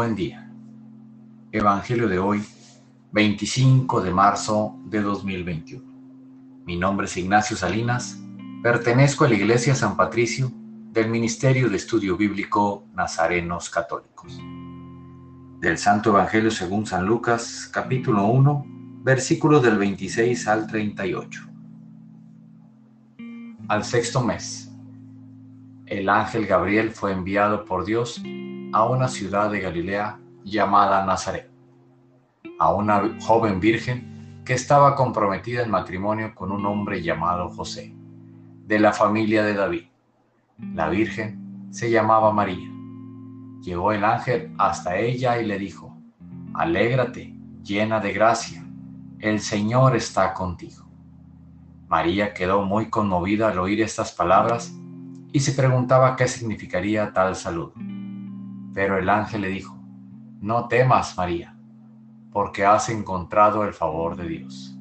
Buen día. Evangelio de hoy, 25 de marzo de 2021. Mi nombre es Ignacio Salinas, pertenezco a la Iglesia San Patricio del Ministerio de Estudio Bíblico Nazarenos Católicos. Del Santo Evangelio según San Lucas, capítulo 1, versículos del 26 al 38. Al sexto mes el ángel Gabriel fue enviado por Dios a una ciudad de Galilea llamada Nazaret, a una joven virgen que estaba comprometida en matrimonio con un hombre llamado José, de la familia de David. La virgen se llamaba María. Llegó el ángel hasta ella y le dijo, Alégrate, llena de gracia, el Señor está contigo. María quedó muy conmovida al oír estas palabras y se preguntaba qué significaría tal salud. Pero el ángel le dijo, no temas, María, porque has encontrado el favor de Dios.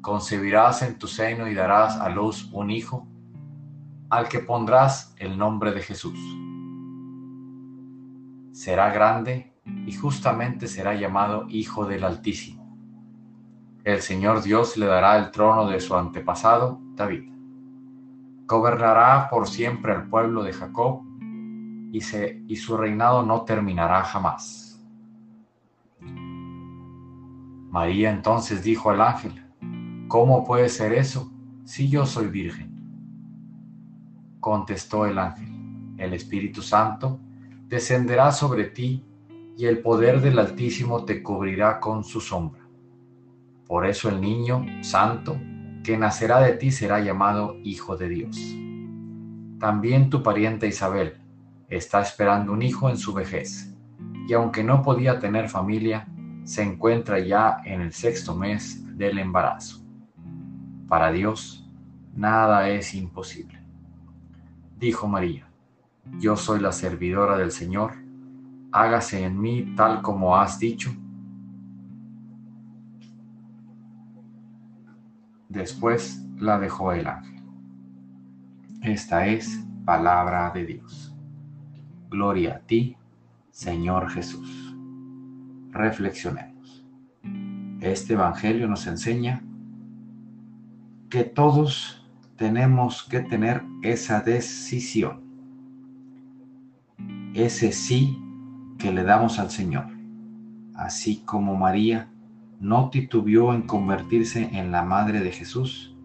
Concebirás en tu seno y darás a luz un hijo, al que pondrás el nombre de Jesús. Será grande y justamente será llamado Hijo del Altísimo. El Señor Dios le dará el trono de su antepasado, David Gobernará por siempre el pueblo de Jacob y, y su reinado no terminará jamás. María entonces dijo al ángel, ¿cómo puede ser eso si yo soy virgen? Contestó el ángel, el Espíritu Santo descenderá sobre ti y el poder del Altísimo te cubrirá con su sombra. Por eso el niño santo que nacerá de ti será llamado Hijo de Dios. También tu pariente Isabel está esperando un hijo en su vejez, y aunque no podía tener familia, se encuentra ya en el sexto mes del embarazo. Para Dios, nada es imposible. Dijo María, yo soy la servidora del Señor, hágase en mí tal como has dicho Después la dejó el ángel. Esta es palabra de Dios. Gloria a ti, Señor Jesús. Reflexionemos. Este Evangelio nos enseña que todos tenemos que tener esa decisión, ese sí que le damos al Señor, así como María no titubeó en convertirse en la madre de Jesús.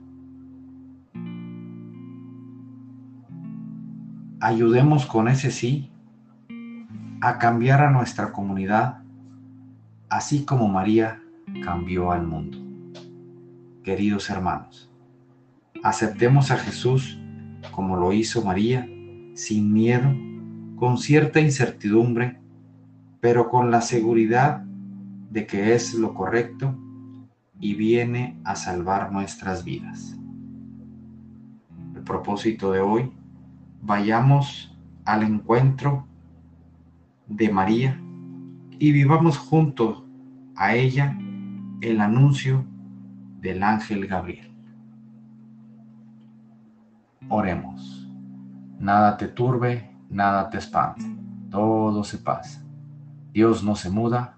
Ayudemos con ese sí a cambiar a nuestra comunidad, así como María cambió al mundo. Queridos hermanos, aceptemos a Jesús como lo hizo María, sin miedo, con cierta incertidumbre, pero con la seguridad de que es lo correcto y viene a salvar nuestras vidas. El propósito de hoy, vayamos al encuentro de María y vivamos junto a ella el anuncio del ángel Gabriel. Oremos. Nada te turbe, nada te espante, todo se pasa. Dios no se muda,